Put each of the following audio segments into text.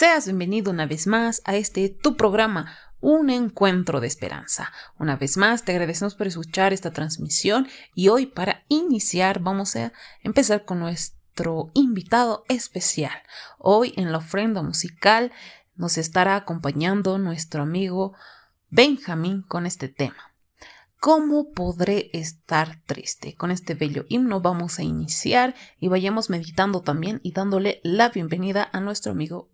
Seas bienvenido una vez más a este tu programa, Un Encuentro de Esperanza. Una vez más te agradecemos por escuchar esta transmisión y hoy para iniciar vamos a empezar con nuestro invitado especial. Hoy en la ofrenda musical nos estará acompañando nuestro amigo Benjamín con este tema. ¿Cómo podré estar triste? Con este bello himno vamos a iniciar y vayamos meditando también y dándole la bienvenida a nuestro amigo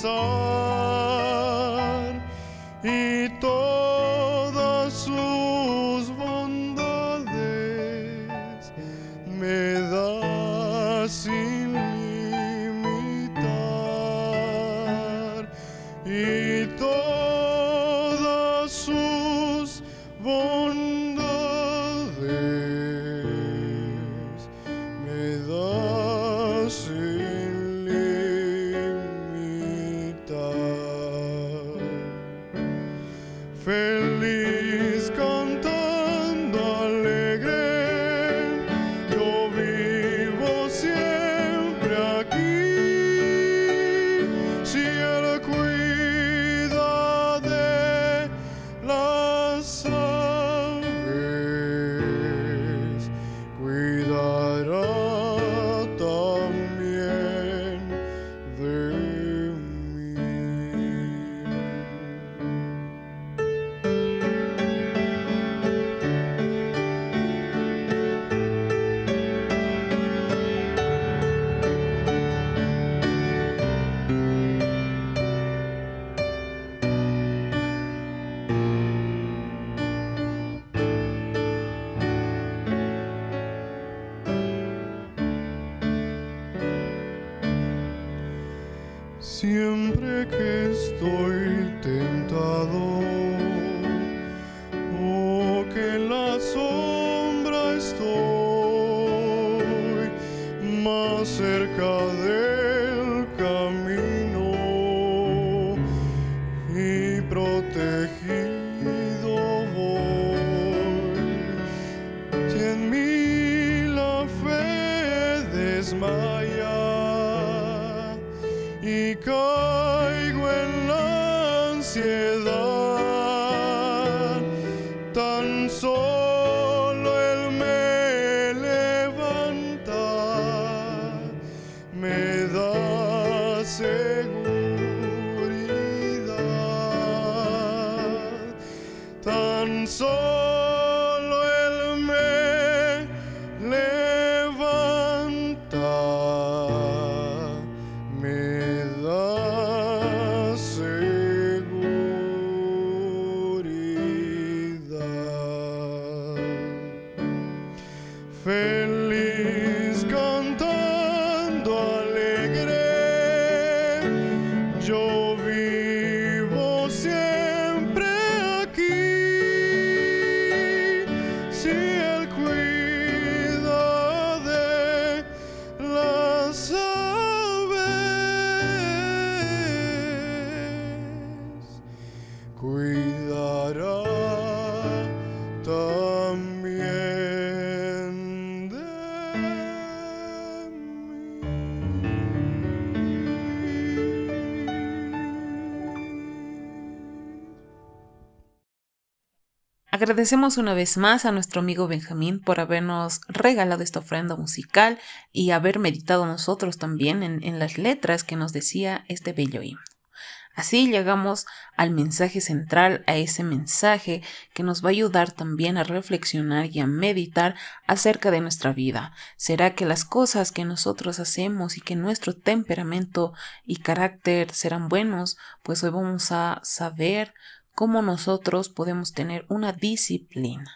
song. Siempre que estoy tentado, pensou. Agradecemos una vez más a nuestro amigo Benjamín por habernos regalado esta ofrenda musical y haber meditado nosotros también en, las letras que nos decía este bello himno. Así llegamos al mensaje central, a ese mensaje que nos va a ayudar también a reflexionar y a meditar acerca de nuestra vida. ¿Será que las cosas que nosotros hacemos y que nuestro temperamento y carácter serán buenos? Pues hoy vamos a saber cómo nosotros podemos tener una disciplina.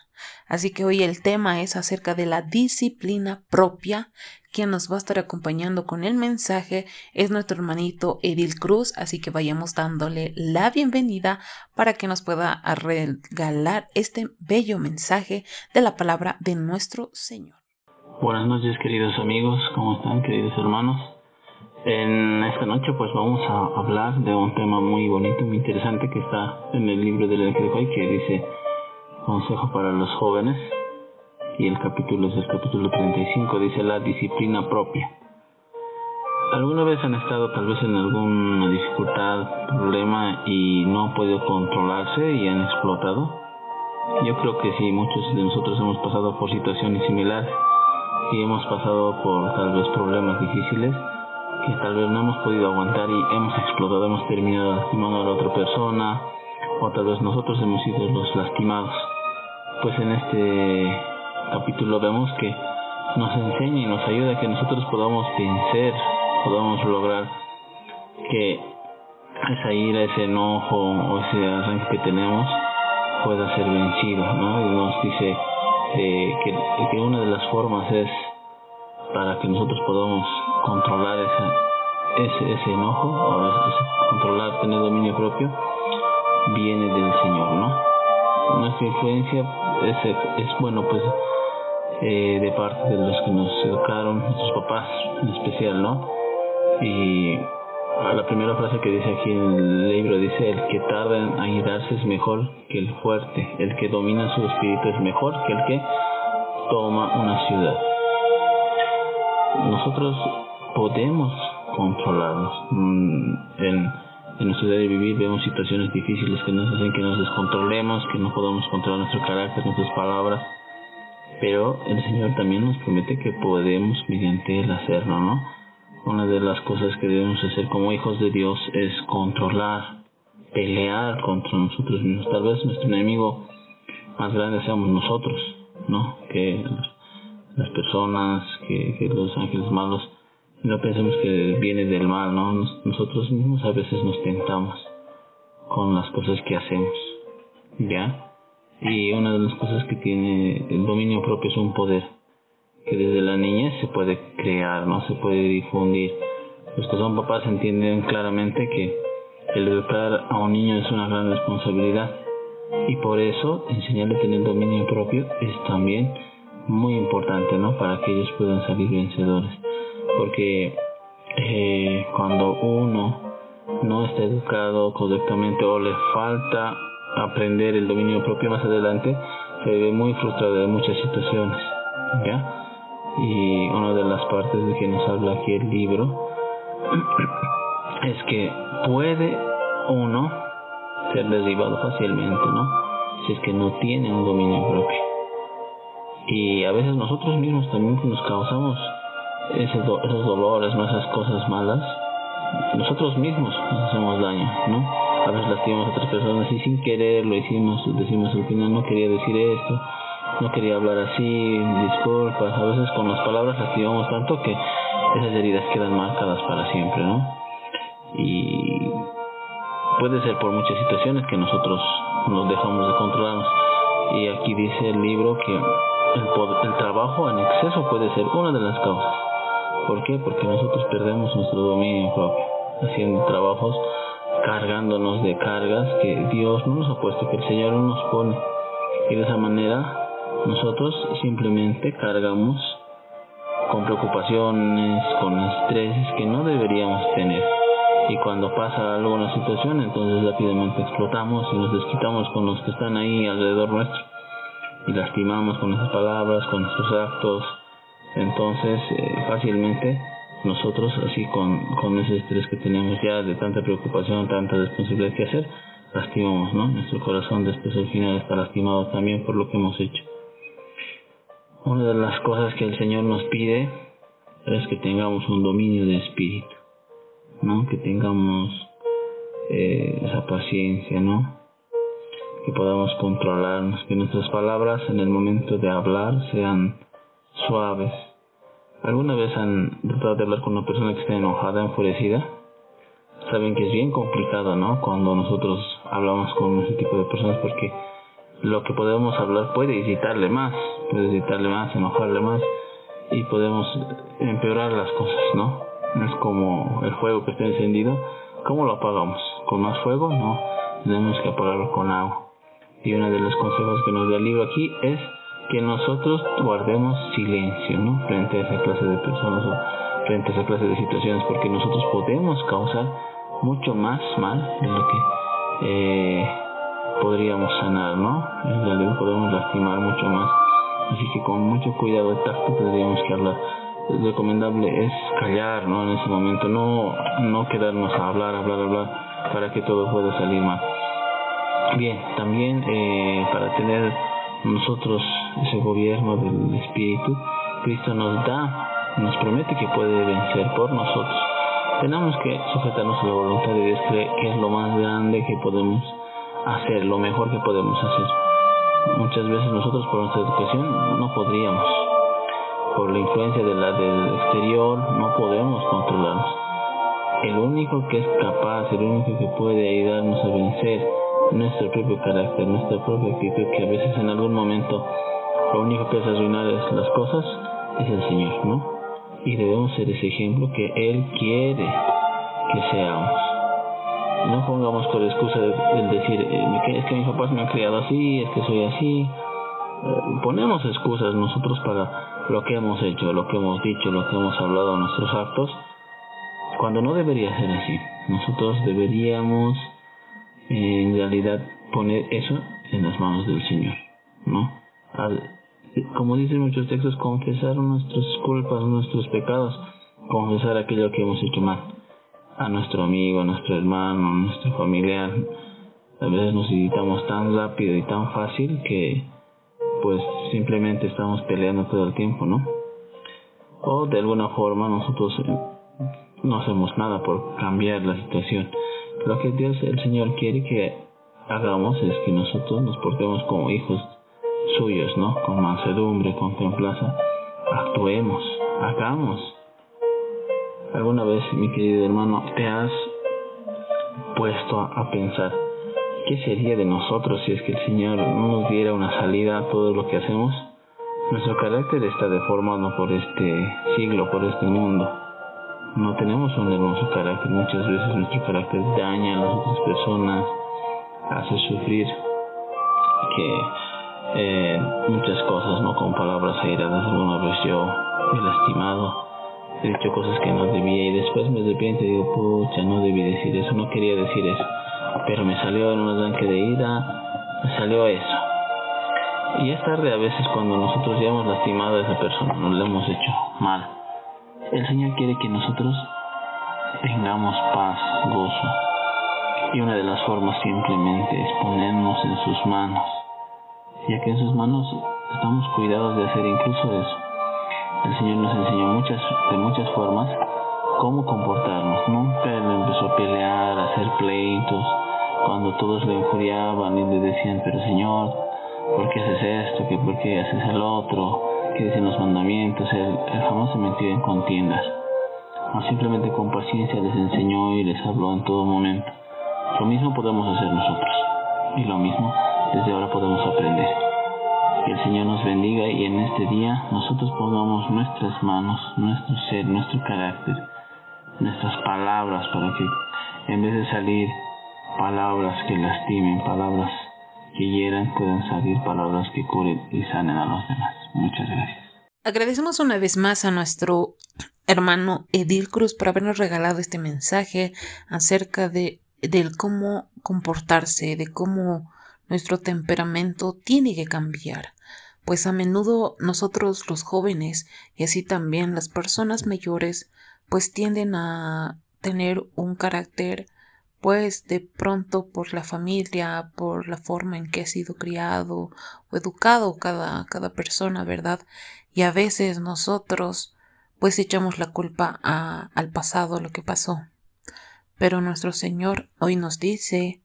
Así que hoy el tema es acerca de la disciplina propia. Quien nos va a estar acompañando con el mensaje es nuestro hermanito Edil Cruz, así que vayamos dándole la bienvenida para que nos pueda regalar este bello mensaje de la palabra de nuestro Señor. Buenas noches queridos amigos, ¿cómo están queridos hermanos? En esta noche pues vamos a hablar de un tema muy bonito, muy interesante que está en el libro del Evangelio que dice Consejo para los jóvenes y el capítulo es el capítulo 35, dice la disciplina propia. ¿Alguna vez han estado tal vez en alguna dificultad, problema y no han podido controlarse y han explotado? Yo creo que sí, muchos de nosotros hemos pasado por situaciones similares y hemos pasado por tal vez problemas difíciles que tal vez no hemos podido aguantar y hemos explotado, hemos terminado lastimando a la otra persona o tal vez nosotros hemos sido los lastimados. Pues en este capítulo vemos que nos enseña y nos ayuda a que nosotros podamos vencer, podamos lograr que esa ira, ese enojo o ese arranque que tenemos pueda ser vencido, ¿no? Y nos dice eh, que, que una de las formas es para que nosotros podamos controlar ese, ese, ese enojo, o ese, controlar, tener dominio propio, viene del Señor, ¿no? Nuestra influencia es, es bueno, pues, eh, de parte de los que nos educaron, nuestros papás en especial, ¿no? Y la primera frase que dice aquí en el libro dice, el que tarda en airarse es mejor que el fuerte, el que domina su espíritu es mejor que el que toma una ciudad. Nosotros podemos controlarnos. En, en nuestra vida de vivir vemos situaciones difíciles que nos hacen que nos descontrolemos, que no podamos controlar nuestro carácter, nuestras palabras. Pero el Señor también nos promete que podemos mediante Él hacerlo, ¿no? Una de las cosas que debemos hacer como hijos de Dios es controlar, pelear contra nosotros mismos. Tal vez nuestro enemigo más grande seamos nosotros, ¿no? Que las personas, que, los ángeles malos no pensemos que viene del mal, ¿no? Nosotros mismos a veces nos tentamos con las cosas que hacemos, ¿ya? Y una de las cosas que tiene el dominio propio es un poder que desde la niñez se puede crear, ¿no? Se puede difundir. Los que son papás entienden claramente que el educar a un niño es una gran responsabilidad y por eso enseñarle a tener dominio propio es también muy importante, ¿no? Para que ellos puedan salir vencedores porque eh, cuando uno no está educado correctamente o le falta aprender el dominio propio más adelante, se ve muy frustrado de muchas situaciones, ¿ya? Y una de las partes de que nos habla aquí el libro es que puede uno ser derribado fácilmente, ¿no? Si es que no tiene un dominio propio. Y a veces nosotros mismos también nos causamos ese do, esos dolores, esas cosas malas, nosotros mismos nos hacemos daño, ¿no? a veces lastimamos a otras personas y sin querer lo hicimos, decimos al final no quería decir esto, no quería hablar así, disculpas, a veces con las palabras lastimamos tanto que esas heridas quedan marcadas para siempre, ¿no? Y puede ser por muchas situaciones que nosotros nos dejamos de controlarnos. Y aquí dice el libro que el, el trabajo en exceso puede ser una de las causas. ¿Por qué? Porque nosotros perdemos nuestro dominio propio, haciendo trabajos, cargándonos de cargas que Dios no nos ha puesto, que el Señor no nos pone. Y de esa manera nosotros simplemente cargamos con preocupaciones, con estrés que no deberíamos tener. Y cuando pasa alguna situación, entonces rápidamente explotamos y nos desquitamos con los que están ahí alrededor nuestro. Y lastimamos con nuestras palabras, con nuestros actos. Entonces, eh, fácilmente nosotros, así con, con ese estrés que tenemos ya de tanta preocupación, tanta responsabilidad que hacer, lastimamos, ¿no? Nuestro corazón después al final está lastimado también por lo que hemos hecho. Una de las cosas que el Señor nos pide es que tengamos un dominio de espíritu, ¿no? Que tengamos eh, esa paciencia, ¿no? Que podamos controlarnos, que nuestras palabras en el momento de hablar sean suaves. ¿Alguna vez han tratado de hablar con una persona que está enojada, enfurecida? Saben que es bien complicado, ¿no? Cuando nosotros hablamos con ese tipo de personas porque lo que podemos hablar puede irritarle más, puede irritarle más, enojarle más y podemos empeorar las cosas, ¿no? Es como el fuego que está encendido, ¿cómo lo apagamos? ¿Con más fuego? No, tenemos que apagarlo con agua. Y uno de los consejos que nos da el libro aquí es que nosotros guardemos silencio, ¿no? Frente a esa clase de personas o frente a esa clase de situaciones, porque nosotros podemos causar mucho más mal de lo que eh, podríamos sanar, ¿no? En realidad podemos lastimar mucho más. Así que con mucho cuidado de tacto tendríamos que hablar. Lo recomendable es callar, ¿no? En ese momento, no, no quedarnos a hablar, hablar, hablar, para que todo pueda salir mal. Bien, también eh, para tener nosotros ese gobierno del Espíritu, Cristo nos da, nos promete que puede vencer por nosotros. Tenemos que sujetarnos a la voluntad de Dios, que es lo más grande que podemos hacer lo mejor que podemos hacer. Muchas veces nosotros por nuestra educación no podríamos, por la influencia de la del exterior no podemos controlarnos. El único que es capaz, el único que puede ayudarnos a vencer nuestro propio carácter, nuestra propia actitud, que a veces en algún momento lo único que hace arruinar es las cosas, es el Señor, ¿no? Y debemos ser ese ejemplo que Él quiere que seamos no pongamos por excusa el decir eh, es que mis papás me han criado así, es que soy así. Eh, ponemos excusas nosotros para lo que hemos hecho, lo que hemos dicho, lo que hemos hablado, nuestros actos, cuando no debería ser así. Nosotros deberíamos en realidad poner eso en las manos del Señor, ¿no? como dicen muchos textos, confesar nuestras culpas, nuestros pecados, confesar aquello que hemos hecho mal a nuestro amigo, a nuestro hermano, a nuestro familiar. A veces nos irritamos tan rápido y tan fácil que pues simplemente estamos peleando todo el tiempo, ¿no? O de alguna forma nosotros eh, no hacemos nada por cambiar la situación. Lo que Dios, el Señor quiere que hagamos es que nosotros nos portemos como hijos suyos, ¿no? Con mansedumbre, con templanza, actuemos, hagamos ¿Alguna vez, mi querido hermano, te has puesto a pensar qué sería de nosotros si es que el Señor no nos diera una salida a todo lo que hacemos? Nuestro carácter está deformado por este siglo, por este mundo. No tenemos un hermoso carácter. Muchas veces nuestro carácter daña a las otras personas, hace sufrir que eh, muchas cosas, no con palabras airadas. Alguna vez yo he lastimado he dicho cosas que no debía y después me arrepiento y digo, pucha, no debí decir eso, no quería decir eso. Pero me salió en un arranque de ira, me salió eso. Y es tarde a veces cuando nosotros ya hemos lastimado a esa persona, nos le hemos hecho mal. El Señor quiere que nosotros tengamos paz, gozo. Y una de las formas simplemente es ponernos en sus manos, ya que en sus manos estamos cuidados de hacer incluso eso el Señor nos enseñó muchas, de muchas formas cómo comportarnos. Nunca Él empezó a pelear, a hacer pleitos, cuando todos le injuriaban y le decían, pero Señor, ¿por qué haces esto? ¿Que ¿Por qué haces el otro? ¿Qué dicen los mandamientos? Él, él jamás se metió en contiendas. O simplemente con paciencia les enseñó y les habló en todo momento. Lo mismo podemos hacer nosotros. Y lo mismo desde ahora podemos aprender. Que el Señor nos bendiga y en este día nosotros pongamos nuestras manos, nuestro ser, nuestro carácter, nuestras palabras para que en vez de salir palabras que lastimen, palabras que hieran, puedan salir palabras que curen y sanen a los demás. Muchas gracias. Agradecemos una vez más a nuestro hermano Edil Cruz por habernos regalado este mensaje acerca de del cómo comportarse, de cómo nuestro temperamento tiene que cambiar, pues a menudo nosotros los jóvenes y así también las personas mayores pues tienden a tener un carácter pues de pronto por la familia, por la forma en que ha sido criado o educado cada, cada persona, ¿verdad? Y a veces nosotros pues echamos la culpa a, al pasado, lo que pasó. Pero nuestro Señor hoy nos dice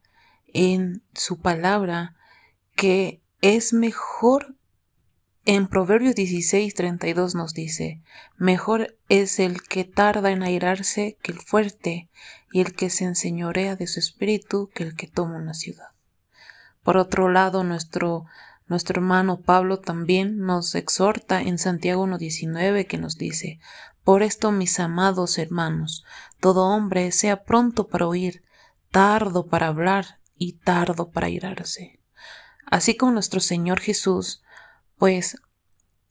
en su palabra que es mejor en Proverbios 16, 32 nos dice, mejor es el que tarda en airarse que el fuerte, y el que se enseñorea de su espíritu que el que toma una ciudad. Por otro lado, nuestro, nuestro hermano Pablo también nos exhorta en Santiago 1.19 que nos dice, Por esto, mis amados hermanos, todo hombre sea pronto para oír, tardo para hablar y tardo para airarse. Así como nuestro Señor Jesús, pues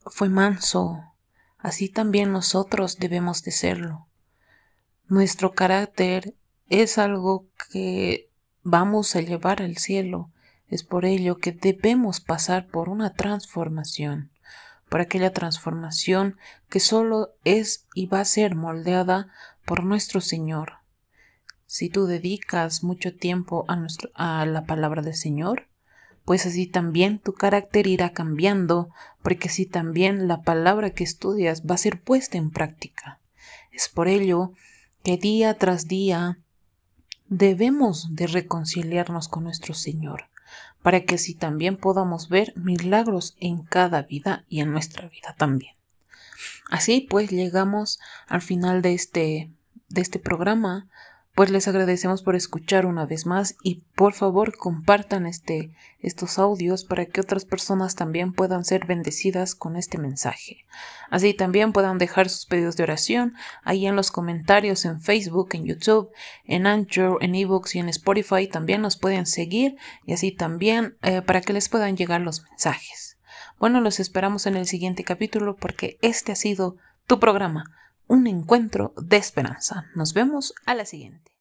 fue manso, así también nosotros debemos de serlo. Nuestro carácter es algo que vamos a llevar al cielo. Es por ello que debemos pasar por una transformación, por aquella transformación que solo es y va a ser moldeada por nuestro Señor. Si tú dedicas mucho tiempo a, a la palabra del Señor, pues así también tu carácter irá cambiando, porque así también la palabra que estudias va a ser puesta en práctica. Es por ello que día tras día debemos de reconciliarnos con nuestro Señor, para que así también podamos ver milagros en cada vida y en nuestra vida también. Así pues llegamos al final de este de este programa pues les agradecemos por escuchar una vez más y por favor compartan este, estos audios para que otras personas también puedan ser bendecidas con este mensaje. Así también puedan dejar sus pedidos de oración ahí en los comentarios en Facebook, en YouTube, en Anchor, en eBooks y en Spotify. También nos pueden seguir y así también eh, para que les puedan llegar los mensajes. Bueno, los esperamos en el siguiente capítulo porque este ha sido tu programa un encuentro de esperanza. Nos vemos a la siguiente.